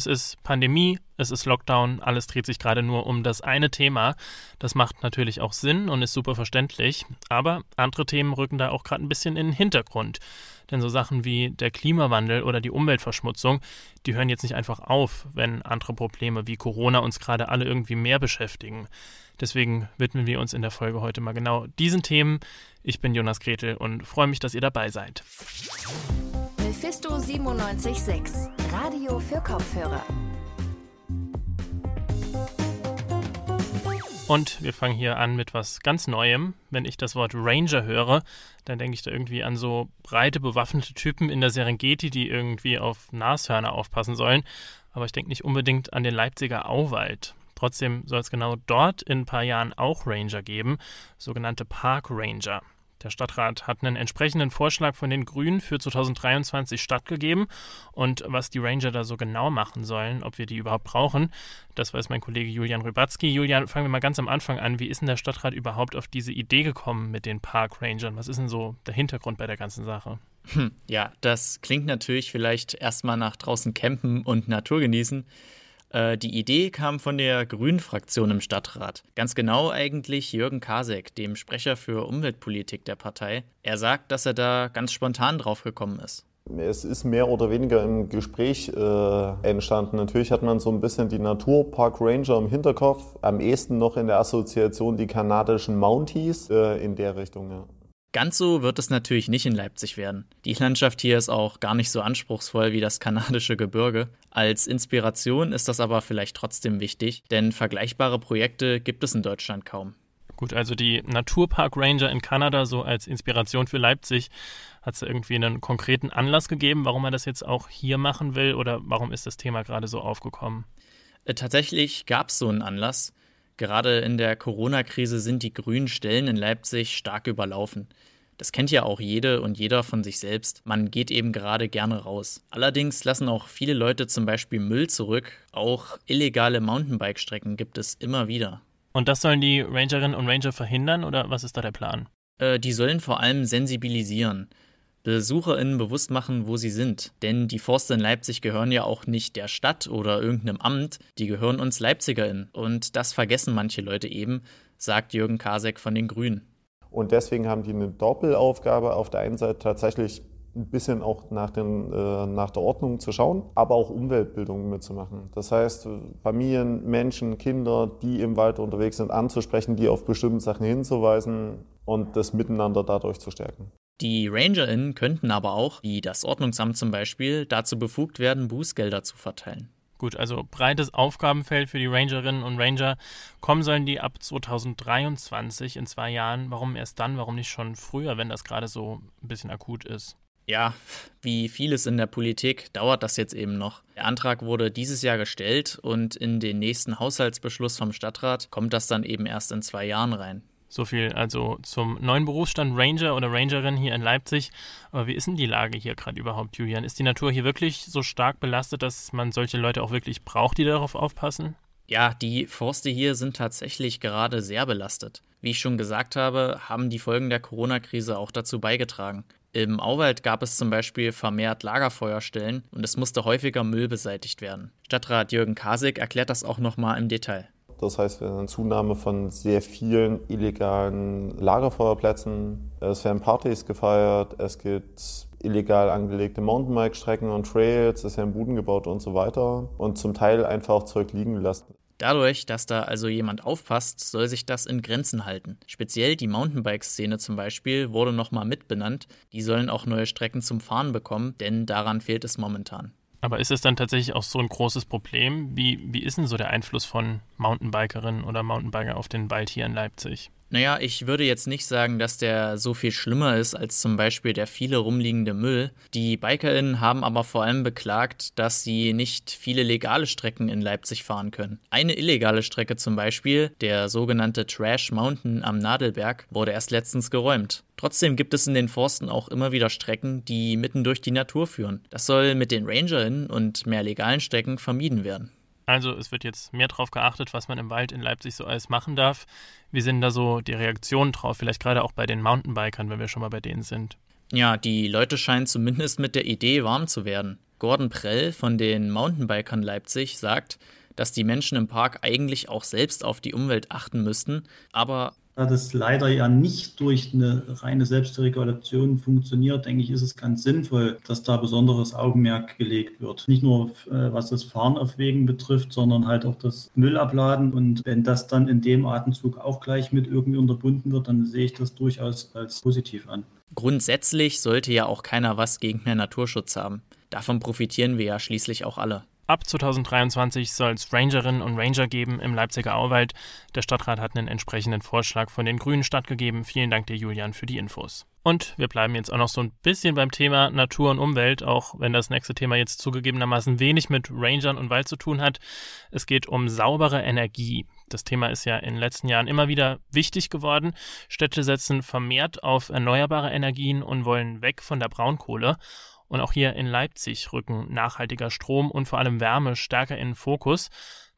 Es ist Pandemie, es ist Lockdown, alles dreht sich gerade nur um das eine Thema. Das macht natürlich auch Sinn und ist super verständlich, aber andere Themen rücken da auch gerade ein bisschen in den Hintergrund. Denn so Sachen wie der Klimawandel oder die Umweltverschmutzung, die hören jetzt nicht einfach auf, wenn andere Probleme wie Corona uns gerade alle irgendwie mehr beschäftigen. Deswegen widmen wir uns in der Folge heute mal genau diesen Themen. Ich bin Jonas Gretel und freue mich, dass ihr dabei seid. Mephisto 976, Radio für Kopfhörer. Und wir fangen hier an mit was ganz Neuem. Wenn ich das Wort Ranger höre, dann denke ich da irgendwie an so breite, bewaffnete Typen in der Serengeti, die irgendwie auf Nashörner aufpassen sollen. Aber ich denke nicht unbedingt an den Leipziger Auwald. Trotzdem soll es genau dort in ein paar Jahren auch Ranger geben, sogenannte Park Ranger. Der Stadtrat hat einen entsprechenden Vorschlag von den Grünen für 2023 stattgegeben. Und was die Ranger da so genau machen sollen, ob wir die überhaupt brauchen, das weiß mein Kollege Julian Rybatzki. Julian, fangen wir mal ganz am Anfang an. Wie ist denn der Stadtrat überhaupt auf diese Idee gekommen mit den Park Rangern? Was ist denn so der Hintergrund bei der ganzen Sache? Hm, ja, das klingt natürlich vielleicht erstmal nach draußen campen und Natur genießen. Äh, die Idee kam von der Grünen-Fraktion im Stadtrat. Ganz genau eigentlich Jürgen Kasek, dem Sprecher für Umweltpolitik der Partei. Er sagt, dass er da ganz spontan drauf gekommen ist. Es ist mehr oder weniger im Gespräch äh, entstanden. Natürlich hat man so ein bisschen die Naturpark Ranger im Hinterkopf, am ehesten noch in der Assoziation die kanadischen Mounties äh, in der Richtung. Ja. Ganz so wird es natürlich nicht in Leipzig werden. Die Landschaft hier ist auch gar nicht so anspruchsvoll wie das kanadische Gebirge. Als Inspiration ist das aber vielleicht trotzdem wichtig, denn vergleichbare Projekte gibt es in Deutschland kaum. Gut, also die Naturpark Ranger in Kanada so als Inspiration für Leipzig. Hat es irgendwie einen konkreten Anlass gegeben, warum man das jetzt auch hier machen will oder warum ist das Thema gerade so aufgekommen? Äh, tatsächlich gab es so einen Anlass. Gerade in der Corona-Krise sind die grünen Stellen in Leipzig stark überlaufen. Das kennt ja auch jede und jeder von sich selbst. Man geht eben gerade gerne raus. Allerdings lassen auch viele Leute zum Beispiel Müll zurück. Auch illegale Mountainbike-Strecken gibt es immer wieder. Und das sollen die Rangerinnen und Ranger verhindern oder was ist da der Plan? Äh, die sollen vor allem sensibilisieren. BesucherInnen bewusst machen, wo sie sind. Denn die Forste in Leipzig gehören ja auch nicht der Stadt oder irgendeinem Amt, die gehören uns LeipzigerInnen. Und das vergessen manche Leute eben, sagt Jürgen Kasek von den Grünen. Und deswegen haben die eine Doppelaufgabe, auf der einen Seite tatsächlich ein bisschen auch nach, den, äh, nach der Ordnung zu schauen, aber auch Umweltbildung mitzumachen. Das heißt, Familien, Menschen, Kinder, die im Wald unterwegs sind, anzusprechen, die auf bestimmte Sachen hinzuweisen und das Miteinander dadurch zu stärken. Die RangerInnen könnten aber auch, wie das Ordnungsamt zum Beispiel, dazu befugt werden, Bußgelder zu verteilen. Gut, also breites Aufgabenfeld für die Rangerinnen und Ranger. Kommen sollen die ab 2023 in zwei Jahren. Warum erst dann? Warum nicht schon früher, wenn das gerade so ein bisschen akut ist? Ja, wie vieles in der Politik dauert das jetzt eben noch. Der Antrag wurde dieses Jahr gestellt und in den nächsten Haushaltsbeschluss vom Stadtrat kommt das dann eben erst in zwei Jahren rein. So viel also zum neuen Berufsstand Ranger oder Rangerin hier in Leipzig. Aber wie ist denn die Lage hier gerade überhaupt, Julian? Ist die Natur hier wirklich so stark belastet, dass man solche Leute auch wirklich braucht, die darauf aufpassen? Ja, die Forste hier sind tatsächlich gerade sehr belastet. Wie ich schon gesagt habe, haben die Folgen der Corona-Krise auch dazu beigetragen. Im Auwald gab es zum Beispiel vermehrt Lagerfeuerstellen und es musste häufiger Müll beseitigt werden. Stadtrat Jürgen Kasig erklärt das auch nochmal im Detail. Das heißt, wir haben eine Zunahme von sehr vielen illegalen Lagerfeuerplätzen. Es werden Partys gefeiert, es gibt illegal angelegte Mountainbike-Strecken und Trails, es werden Buden gebaut und so weiter. Und zum Teil einfach Zeug liegen lassen. Dadurch, dass da also jemand aufpasst, soll sich das in Grenzen halten. Speziell die Mountainbike-Szene zum Beispiel wurde nochmal mitbenannt. Die sollen auch neue Strecken zum Fahren bekommen, denn daran fehlt es momentan. Aber ist es dann tatsächlich auch so ein großes Problem? Wie, wie ist denn so der Einfluss von Mountainbikerinnen oder Mountainbiker auf den Wald hier in Leipzig? Naja, ich würde jetzt nicht sagen, dass der so viel schlimmer ist als zum Beispiel der viele rumliegende Müll. Die BikerInnen haben aber vor allem beklagt, dass sie nicht viele legale Strecken in Leipzig fahren können. Eine illegale Strecke zum Beispiel, der sogenannte Trash Mountain am Nadelberg, wurde erst letztens geräumt. Trotzdem gibt es in den Forsten auch immer wieder Strecken, die mitten durch die Natur führen. Das soll mit den RangerInnen und mehr legalen Strecken vermieden werden. Also es wird jetzt mehr darauf geachtet, was man im Wald in Leipzig so alles machen darf. Wie sind da so die Reaktionen drauf? Vielleicht gerade auch bei den Mountainbikern, wenn wir schon mal bei denen sind. Ja, die Leute scheinen zumindest mit der Idee warm zu werden. Gordon Prell von den Mountainbikern Leipzig sagt, dass die Menschen im Park eigentlich auch selbst auf die Umwelt achten müssten, aber da das leider ja nicht durch eine reine Selbstregulation funktioniert, denke ich, ist es ganz sinnvoll, dass da besonderes Augenmerk gelegt wird. Nicht nur äh, was das Fahren auf Wegen betrifft, sondern halt auch das Müllabladen. Und wenn das dann in dem Atemzug auch gleich mit irgendwie unterbunden wird, dann sehe ich das durchaus als positiv an. Grundsätzlich sollte ja auch keiner was gegen mehr Naturschutz haben. Davon profitieren wir ja schließlich auch alle. Ab 2023 soll es Rangerinnen und Ranger geben im Leipziger Auwald. Der Stadtrat hat einen entsprechenden Vorschlag von den Grünen stattgegeben. Vielen Dank dir, Julian, für die Infos. Und wir bleiben jetzt auch noch so ein bisschen beim Thema Natur und Umwelt, auch wenn das nächste Thema jetzt zugegebenermaßen wenig mit Rangern und Wald zu tun hat. Es geht um saubere Energie. Das Thema ist ja in den letzten Jahren immer wieder wichtig geworden. Städte setzen vermehrt auf erneuerbare Energien und wollen weg von der Braunkohle. Und auch hier in Leipzig rücken nachhaltiger Strom und vor allem Wärme stärker in den Fokus.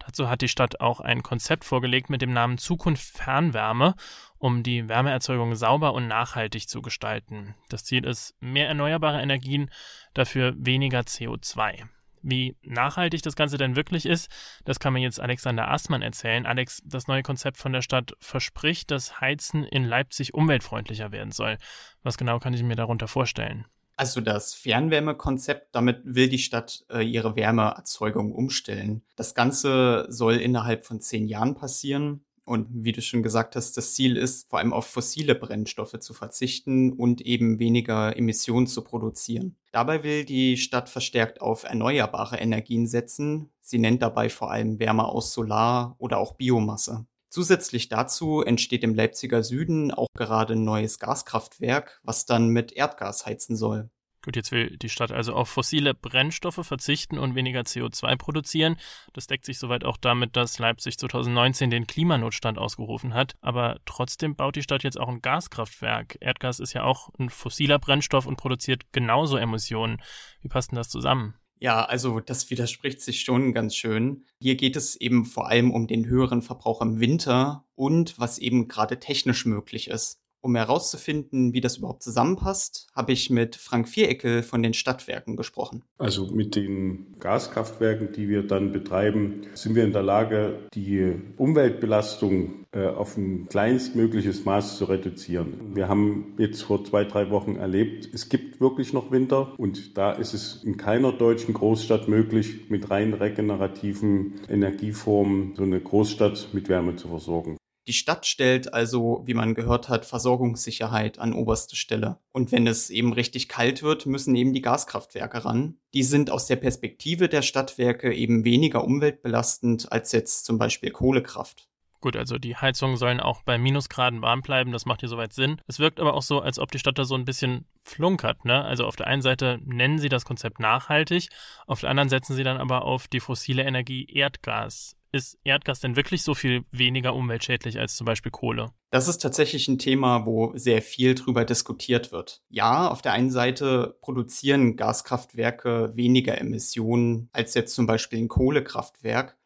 Dazu hat die Stadt auch ein Konzept vorgelegt mit dem Namen Zukunft Fernwärme, um die Wärmeerzeugung sauber und nachhaltig zu gestalten. Das Ziel ist mehr erneuerbare Energien, dafür weniger CO2. Wie nachhaltig das Ganze denn wirklich ist, das kann mir jetzt Alexander Aßmann erzählen. Alex, das neue Konzept von der Stadt verspricht, dass Heizen in Leipzig umweltfreundlicher werden soll. Was genau kann ich mir darunter vorstellen? Also das Fernwärmekonzept, damit will die Stadt äh, ihre Wärmeerzeugung umstellen. Das Ganze soll innerhalb von zehn Jahren passieren. Und wie du schon gesagt hast, das Ziel ist, vor allem auf fossile Brennstoffe zu verzichten und eben weniger Emissionen zu produzieren. Dabei will die Stadt verstärkt auf erneuerbare Energien setzen. Sie nennt dabei vor allem Wärme aus Solar oder auch Biomasse. Zusätzlich dazu entsteht im Leipziger Süden auch gerade ein neues Gaskraftwerk, was dann mit Erdgas heizen soll. Gut, jetzt will die Stadt also auf fossile Brennstoffe verzichten und weniger CO2 produzieren. Das deckt sich soweit auch damit, dass Leipzig 2019 den Klimanotstand ausgerufen hat. Aber trotzdem baut die Stadt jetzt auch ein Gaskraftwerk. Erdgas ist ja auch ein fossiler Brennstoff und produziert genauso Emissionen. Wie passt denn das zusammen? Ja, also das widerspricht sich schon ganz schön. Hier geht es eben vor allem um den höheren Verbrauch im Winter und was eben gerade technisch möglich ist. Um herauszufinden, wie das überhaupt zusammenpasst, habe ich mit Frank Viereckel von den Stadtwerken gesprochen. Also mit den Gaskraftwerken, die wir dann betreiben, sind wir in der Lage, die Umweltbelastung äh, auf ein kleinstmögliches Maß zu reduzieren. Wir haben jetzt vor zwei, drei Wochen erlebt, es gibt wirklich noch Winter und da ist es in keiner deutschen Großstadt möglich, mit rein regenerativen Energieformen so eine Großstadt mit Wärme zu versorgen. Die Stadt stellt also, wie man gehört hat, Versorgungssicherheit an oberste Stelle. Und wenn es eben richtig kalt wird, müssen eben die Gaskraftwerke ran. Die sind aus der Perspektive der Stadtwerke eben weniger umweltbelastend als jetzt zum Beispiel Kohlekraft. Gut, also die Heizungen sollen auch bei Minusgraden warm bleiben, das macht hier soweit Sinn. Es wirkt aber auch so, als ob die Stadt da so ein bisschen flunkert, ne? Also auf der einen Seite nennen sie das Konzept nachhaltig, auf der anderen setzen sie dann aber auf die fossile Energie Erdgas ist Erdgas denn wirklich so viel weniger umweltschädlich als zum Beispiel Kohle? Das ist tatsächlich ein Thema, wo sehr viel drüber diskutiert wird. Ja, auf der einen Seite produzieren Gaskraftwerke weniger Emissionen als jetzt zum Beispiel ein Kohlekraftwerk.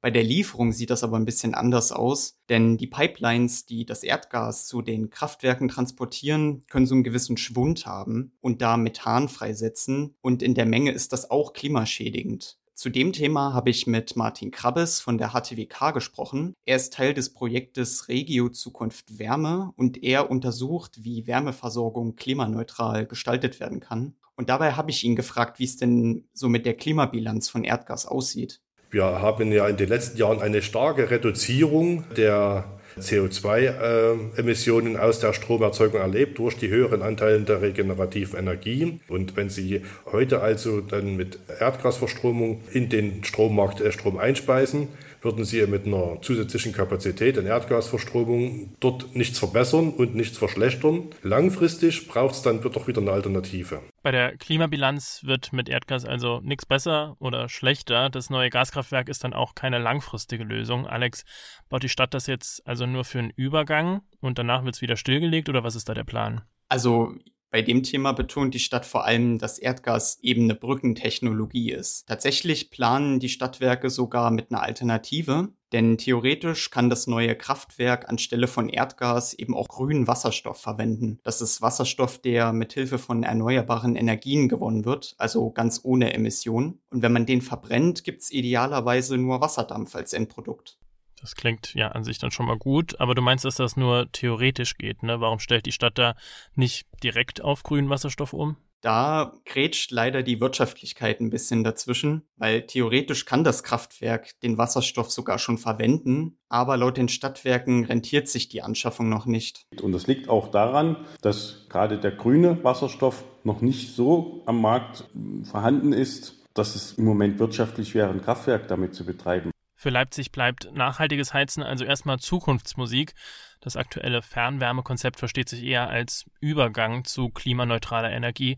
Bei der Lieferung sieht das aber ein bisschen anders aus, denn die Pipelines, die das Erdgas zu den Kraftwerken transportieren, können so einen gewissen Schwund haben und da Methan freisetzen und in der Menge ist das auch klimaschädigend. Zu dem Thema habe ich mit Martin Krabbes von der HTWK gesprochen. Er ist Teil des Projektes Regio Zukunft Wärme und er untersucht, wie Wärmeversorgung klimaneutral gestaltet werden kann. Und dabei habe ich ihn gefragt, wie es denn so mit der Klimabilanz von Erdgas aussieht. Wir haben ja in den letzten Jahren eine starke Reduzierung der CO2-Emissionen aus der Stromerzeugung erlebt durch die höheren Anteile der regenerativen Energie. Und wenn Sie heute also dann mit Erdgasverstromung in den Strommarkt äh, Strom einspeisen, würden Sie mit einer zusätzlichen Kapazität in Erdgasverstromung dort nichts verbessern und nichts verschlechtern. Langfristig braucht es dann doch wieder eine Alternative. Bei der Klimabilanz wird mit Erdgas also nichts besser oder schlechter. Das neue Gaskraftwerk ist dann auch keine langfristige Lösung. Alex, baut die Stadt das jetzt also nur für einen Übergang und danach wird es wieder stillgelegt oder was ist da der Plan? Also Bei dem Thema betont die Stadt vor allem, dass Erdgas eben eine Brückentechnologie ist. Tatsächlich planen die Stadtwerke sogar mit einer Alternative, denn theoretisch kann das neue Kraftwerk anstelle von Erdgas eben auch grünen Wasserstoff verwenden. Das ist Wasserstoff, der mithilfe von erneuerbaren Energien gewonnen wird, also ganz ohne Emissionen. Und wenn man den verbrennt, gibt's idealerweise nur Wasserdampf als Endprodukt. Das klingt ja an sich dann schon mal gut, aber du meinst, dass das nur theoretisch geht, ne? Warum stellt die Stadt da nicht direkt auf grünen Wasserstoff um? Da grätscht leider die Wirtschaftlichkeit ein bisschen dazwischen, weil theoretisch kann das Kraftwerk den Wasserstoff sogar schon verwenden, aber laut den Stadtwerken rentiert sich die Anschaffung noch nicht. Und das liegt auch daran, dass gerade der grüne Wasserstoff noch nicht so am Markt vorhanden ist, dass es im Moment wirtschaftlich wäre, ein Kraftwerk damit zu betreiben. Für Leipzig bleibt nachhaltiges Heizen also erstmal Zukunftsmusik. Das aktuelle Fernwärmekonzept versteht sich eher als Übergang zu klimaneutraler Energie.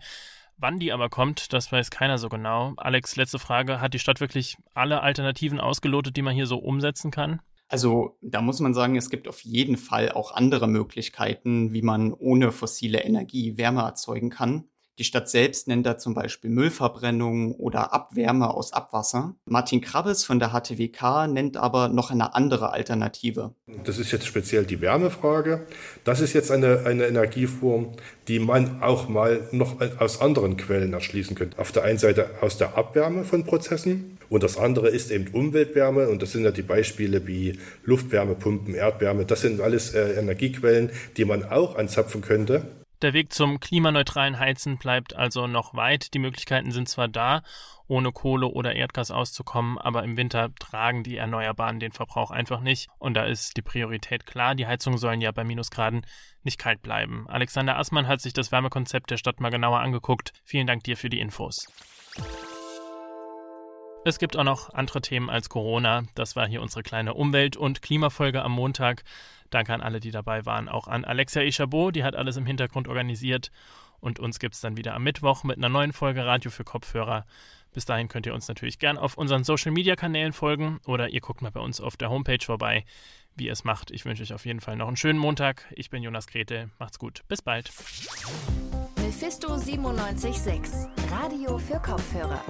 Wann die aber kommt, das weiß keiner so genau. Alex, letzte Frage. Hat die Stadt wirklich alle Alternativen ausgelotet, die man hier so umsetzen kann? Also da muss man sagen, es gibt auf jeden Fall auch andere Möglichkeiten, wie man ohne fossile Energie Wärme erzeugen kann. Die Stadt selbst nennt da zum Beispiel Müllverbrennung oder Abwärme aus Abwasser. Martin Krabbes von der HTWK nennt aber noch eine andere Alternative. Das ist jetzt speziell die Wärmefrage. Das ist jetzt eine, eine Energieform, die man auch mal noch aus anderen Quellen erschließen könnte. Auf der einen Seite aus der Abwärme von Prozessen und das andere ist eben Umweltwärme und das sind ja die Beispiele wie Luftwärmepumpen, Erdwärme. Das sind alles äh, Energiequellen, die man auch anzapfen könnte der Weg zum klimaneutralen Heizen bleibt also noch weit. Die Möglichkeiten sind zwar da, ohne Kohle oder Erdgas auszukommen, aber im Winter tragen die Erneuerbaren den Verbrauch einfach nicht. Und da ist die Priorität klar. Die Heizungen sollen ja bei Minusgraden nicht kalt bleiben. Alexander Assmann hat sich das Wärmekonzept der Stadt mal genauer angeguckt. Vielen Dank dir für die Infos. Es gibt auch noch andere Themen als Corona. Das war hier unsere kleine Umwelt- und Klimafolge am Montag. Danke an alle, die dabei waren. Auch an Alexia Echabot, die hat alles im Hintergrund organisiert. Und uns gibt es dann wieder am Mittwoch mit einer neuen Folge Radio für Kopfhörer. Bis dahin könnt ihr uns natürlich gern auf unseren Social Media Kanälen folgen oder ihr guckt mal bei uns auf der Homepage vorbei, wie ihr es macht. Ich wünsche euch auf jeden Fall noch einen schönen Montag. Ich bin Jonas Grete. Macht's gut. Bis bald. Mephisto 976, Radio für Kopfhörer.